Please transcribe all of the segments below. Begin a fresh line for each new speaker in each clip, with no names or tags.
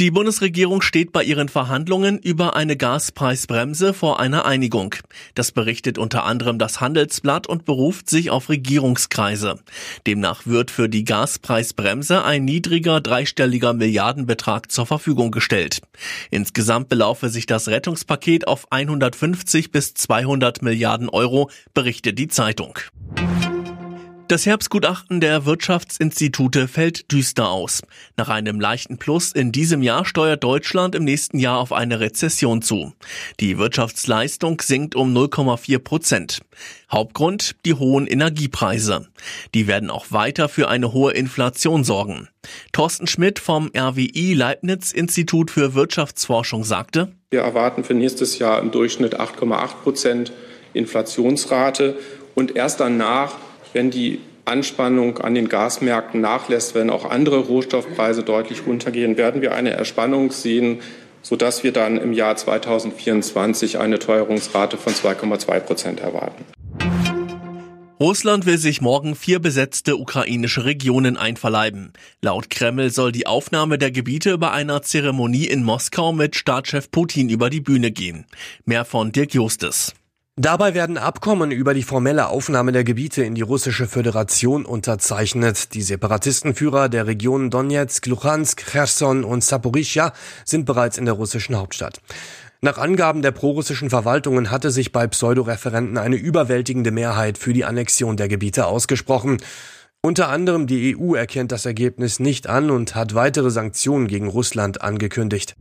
Die Bundesregierung steht bei ihren Verhandlungen über eine Gaspreisbremse vor einer Einigung. Das berichtet unter anderem das Handelsblatt und beruft sich auf Regierungskreise. Demnach wird für die Gaspreisbremse ein niedriger dreistelliger Milliardenbetrag zur Verfügung gestellt. Insgesamt belaufe sich das Rettungspaket auf 150 bis 200 Milliarden Euro, berichtet die Zeitung. Das Herbstgutachten der Wirtschaftsinstitute fällt düster aus. Nach einem leichten Plus in diesem Jahr steuert Deutschland im nächsten Jahr auf eine Rezession zu. Die Wirtschaftsleistung sinkt um 0,4 Prozent. Hauptgrund die hohen Energiepreise. Die werden auch weiter für eine hohe Inflation sorgen. Thorsten Schmidt vom RWI Leibniz Institut für Wirtschaftsforschung sagte,
wir erwarten für nächstes Jahr im Durchschnitt 8,8 Prozent Inflationsrate und erst danach wenn die Anspannung an den Gasmärkten nachlässt, wenn auch andere Rohstoffpreise deutlich runtergehen, werden wir eine Erspannung sehen, sodass wir dann im Jahr 2024 eine Teuerungsrate von 2,2 Prozent erwarten.
Russland will sich morgen vier besetzte ukrainische Regionen einverleiben. Laut Kreml soll die Aufnahme der Gebiete bei einer Zeremonie in Moskau mit Staatschef Putin über die Bühne gehen. Mehr von Dirk Justes.
Dabei werden Abkommen über die formelle Aufnahme der Gebiete in die russische Föderation unterzeichnet. Die Separatistenführer der Regionen Donetsk, Luhansk, Cherson und Saporischja sind bereits in der russischen Hauptstadt. Nach Angaben der prorussischen Verwaltungen hatte sich bei Pseudoreferenten eine überwältigende Mehrheit für die Annexion der Gebiete ausgesprochen. Unter anderem die EU erkennt das Ergebnis nicht an und hat weitere Sanktionen gegen Russland angekündigt.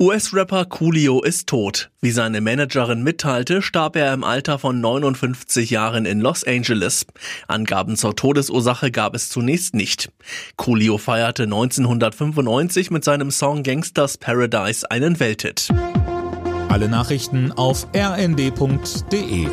US-Rapper Coolio ist tot. Wie seine Managerin mitteilte, starb er im Alter von 59 Jahren in Los Angeles. Angaben zur Todesursache gab es zunächst nicht. Coolio feierte 1995 mit seinem Song Gangsters Paradise einen Welthit.
Alle Nachrichten auf rnd.de